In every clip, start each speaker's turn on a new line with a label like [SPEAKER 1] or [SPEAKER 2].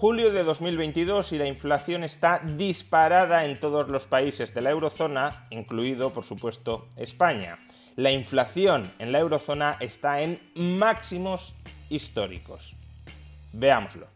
[SPEAKER 1] Julio de 2022 y la inflación está disparada en todos los países de la eurozona, incluido, por supuesto, España. La inflación en la eurozona está en máximos históricos. Veámoslo.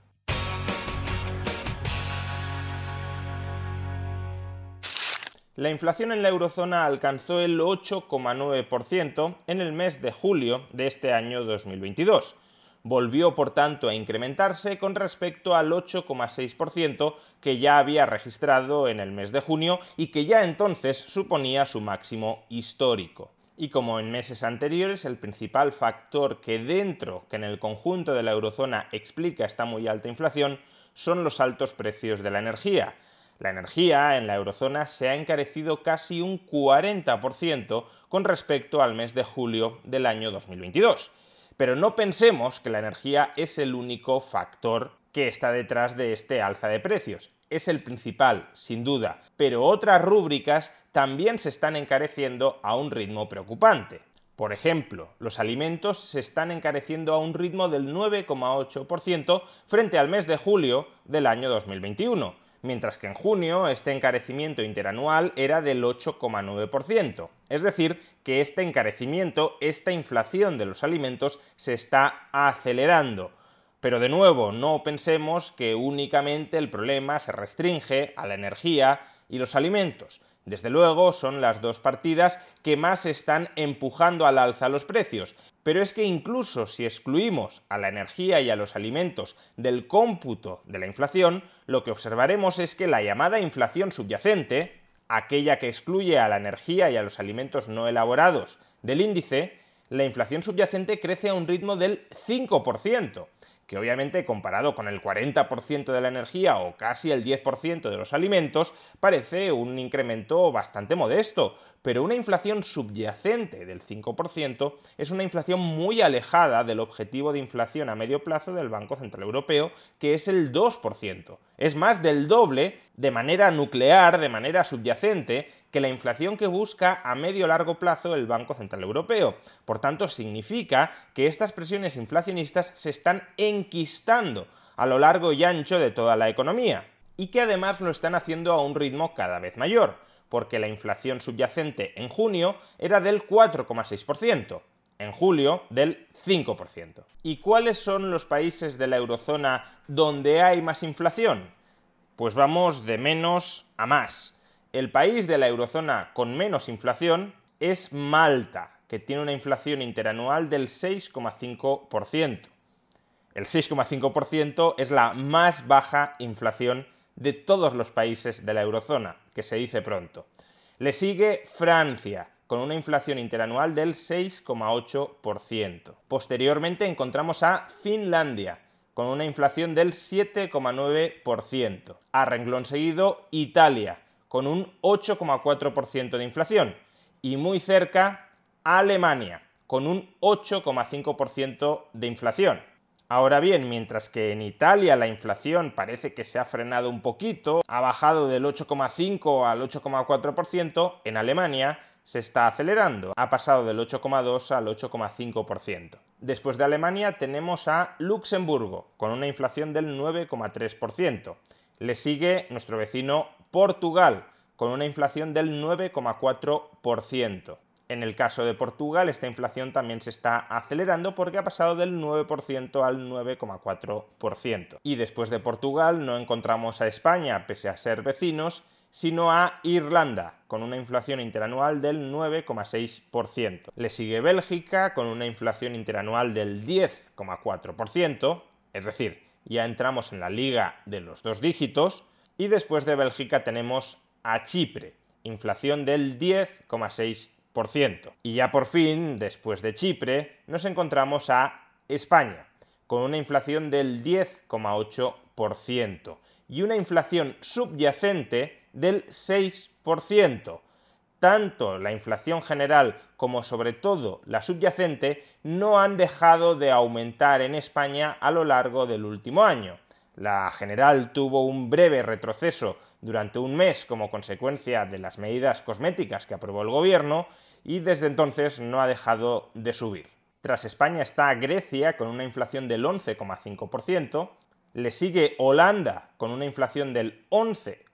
[SPEAKER 1] La inflación en la eurozona alcanzó el 8,9% en el mes de julio de este año 2022. Volvió, por tanto, a incrementarse con respecto al 8,6% que ya había registrado en el mes de junio y que ya entonces suponía su máximo histórico. Y como en meses anteriores, el principal factor que dentro, que en el conjunto de la eurozona explica esta muy alta inflación, son los altos precios de la energía. La energía en la eurozona se ha encarecido casi un 40% con respecto al mes de julio del año 2022. Pero no pensemos que la energía es el único factor que está detrás de este alza de precios. Es el principal, sin duda, pero otras rúbricas también se están encareciendo a un ritmo preocupante. Por ejemplo, los alimentos se están encareciendo a un ritmo del 9,8% frente al mes de julio del año 2021 mientras que en junio este encarecimiento interanual era del 8,9%. Es decir, que este encarecimiento, esta inflación de los alimentos se está acelerando. Pero de nuevo, no pensemos que únicamente el problema se restringe a la energía y los alimentos. Desde luego son las dos partidas que más están empujando al alza los precios, pero es que incluso si excluimos a la energía y a los alimentos del cómputo de la inflación, lo que observaremos es que la llamada inflación subyacente, aquella que excluye a la energía y a los alimentos no elaborados del índice, la inflación subyacente crece a un ritmo del 5% que obviamente comparado con el 40% de la energía o casi el 10% de los alimentos, parece un incremento bastante modesto, pero una inflación subyacente del 5% es una inflación muy alejada del objetivo de inflación a medio plazo del Banco Central Europeo, que es el 2%. Es más del doble, de manera nuclear, de manera subyacente, que la inflación que busca a medio largo plazo el Banco Central Europeo. Por tanto, significa que estas presiones inflacionistas se están enquistando a lo largo y ancho de toda la economía, y que además lo están haciendo a un ritmo cada vez mayor, porque la inflación subyacente en junio era del 4,6%, en julio del 5%. ¿Y cuáles son los países de la eurozona donde hay más inflación? Pues vamos de menos a más el país de la eurozona con menos inflación es Malta, que tiene una inflación interanual del 6,5%. El 6,5% es la más baja inflación de todos los países de la eurozona, que se dice pronto. Le sigue Francia, con una inflación interanual del 6,8%. Posteriormente encontramos a Finlandia, con una inflación del 7,9%. A renglón seguido, Italia, con un 8,4% de inflación. Y muy cerca, Alemania, con un 8,5% de inflación. Ahora bien, mientras que en Italia la inflación parece que se ha frenado un poquito, ha bajado del 8,5 al 8,4%, en Alemania se está acelerando, ha pasado del 8,2 al 8,5%. Después de Alemania tenemos a Luxemburgo, con una inflación del 9,3%. Le sigue nuestro vecino Portugal, con una inflación del 9,4%. En el caso de Portugal, esta inflación también se está acelerando porque ha pasado del 9% al 9,4%. Y después de Portugal no encontramos a España, pese a ser vecinos, sino a Irlanda, con una inflación interanual del 9,6%. Le sigue Bélgica, con una inflación interanual del 10,4%, es decir, ya entramos en la liga de los dos dígitos, y después de Bélgica tenemos a Chipre, inflación del 10,6%. Y ya por fin, después de Chipre, nos encontramos a España, con una inflación del 10,8% y una inflación subyacente del 6%. Tanto la inflación general como sobre todo la subyacente no han dejado de aumentar en España a lo largo del último año. La general tuvo un breve retroceso durante un mes como consecuencia de las medidas cosméticas que aprobó el gobierno y desde entonces no ha dejado de subir. Tras España está Grecia con una inflación del 11,5%, le sigue Holanda con una inflación del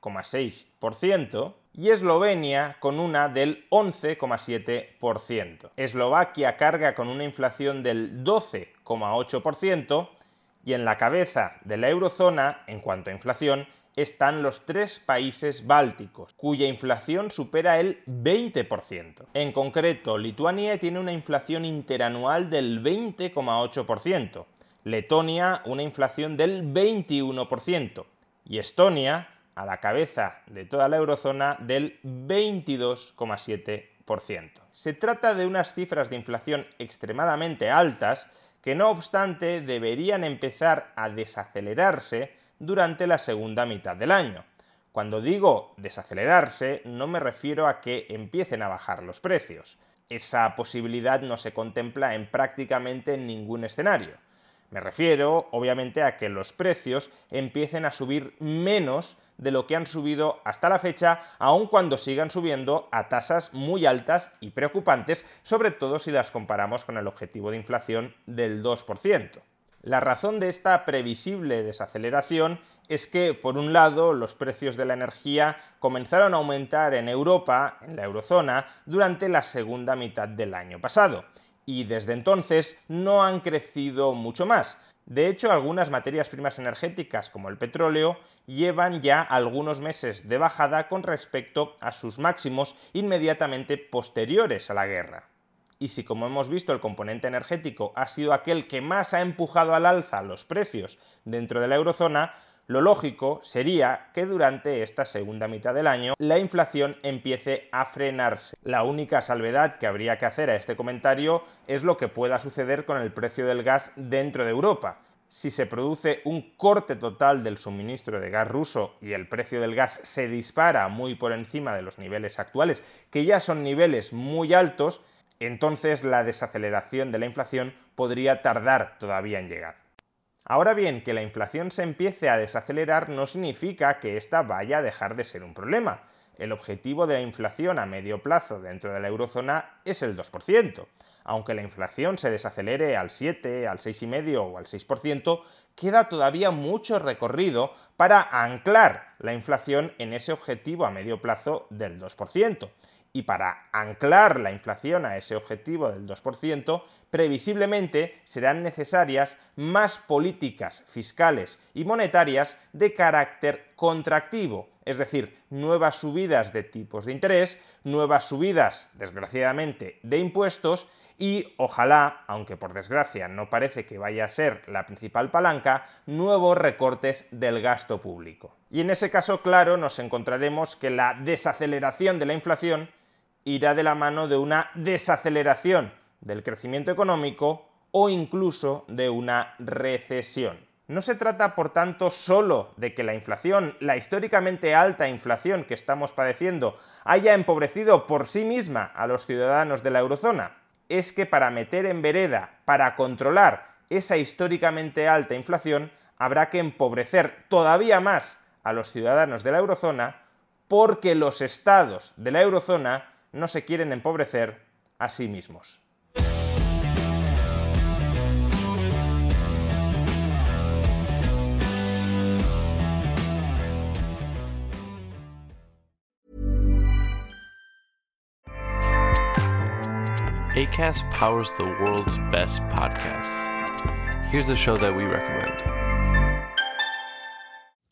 [SPEAKER 1] 11,6% y Eslovenia con una del 11,7%. Eslovaquia carga con una inflación del 12,8% y en la cabeza de la eurozona, en cuanto a inflación, están los tres países bálticos, cuya inflación supera el 20%. En concreto, Lituania tiene una inflación interanual del 20,8%, Letonia una inflación del 21% y Estonia, a la cabeza de toda la eurozona, del 22,7%. Se trata de unas cifras de inflación extremadamente altas que no obstante deberían empezar a desacelerarse durante la segunda mitad del año. Cuando digo desacelerarse, no me refiero a que empiecen a bajar los precios. Esa posibilidad no se contempla en prácticamente ningún escenario. Me refiero, obviamente, a que los precios empiecen a subir menos de lo que han subido hasta la fecha, aun cuando sigan subiendo a tasas muy altas y preocupantes, sobre todo si las comparamos con el objetivo de inflación del 2%. La razón de esta previsible desaceleración es que, por un lado, los precios de la energía comenzaron a aumentar en Europa, en la eurozona, durante la segunda mitad del año pasado, y desde entonces no han crecido mucho más. De hecho, algunas materias primas energéticas, como el petróleo, llevan ya algunos meses de bajada con respecto a sus máximos inmediatamente posteriores a la guerra. Y si, como hemos visto, el componente energético ha sido aquel que más ha empujado al alza los precios dentro de la eurozona, lo lógico sería que durante esta segunda mitad del año la inflación empiece a frenarse. La única salvedad que habría que hacer a este comentario es lo que pueda suceder con el precio del gas dentro de Europa. Si se produce un corte total del suministro de gas ruso y el precio del gas se dispara muy por encima de los niveles actuales, que ya son niveles muy altos, entonces la desaceleración de la inflación podría tardar todavía en llegar. Ahora bien, que la inflación se empiece a desacelerar no significa que ésta vaya a dejar de ser un problema. El objetivo de la inflación a medio plazo dentro de la eurozona es el 2%. Aunque la inflación se desacelere al 7, al 6,5 o al 6%, queda todavía mucho recorrido para anclar la inflación en ese objetivo a medio plazo del 2% y para anclar la inflación a ese objetivo del 2%, previsiblemente serán necesarias más políticas fiscales y monetarias de carácter contractivo, es decir, nuevas subidas de tipos de interés, nuevas subidas, desgraciadamente, de impuestos y ojalá, aunque por desgracia no parece que vaya a ser la principal palanca, nuevos recortes del gasto público. Y en ese caso, claro, nos encontraremos que la desaceleración de la inflación irá de la mano de una desaceleración del crecimiento económico o incluso de una recesión. No se trata, por tanto, solo de que la inflación, la históricamente alta inflación que estamos padeciendo, haya empobrecido por sí misma a los ciudadanos de la eurozona. Es que para meter en vereda, para controlar esa históricamente alta inflación, habrá que empobrecer todavía más a los ciudadanos de la eurozona porque los estados de la eurozona no se quieren empobrecer a sí mismos.
[SPEAKER 2] ACAST powers the world's best podcasts. Here's a show that we recommend.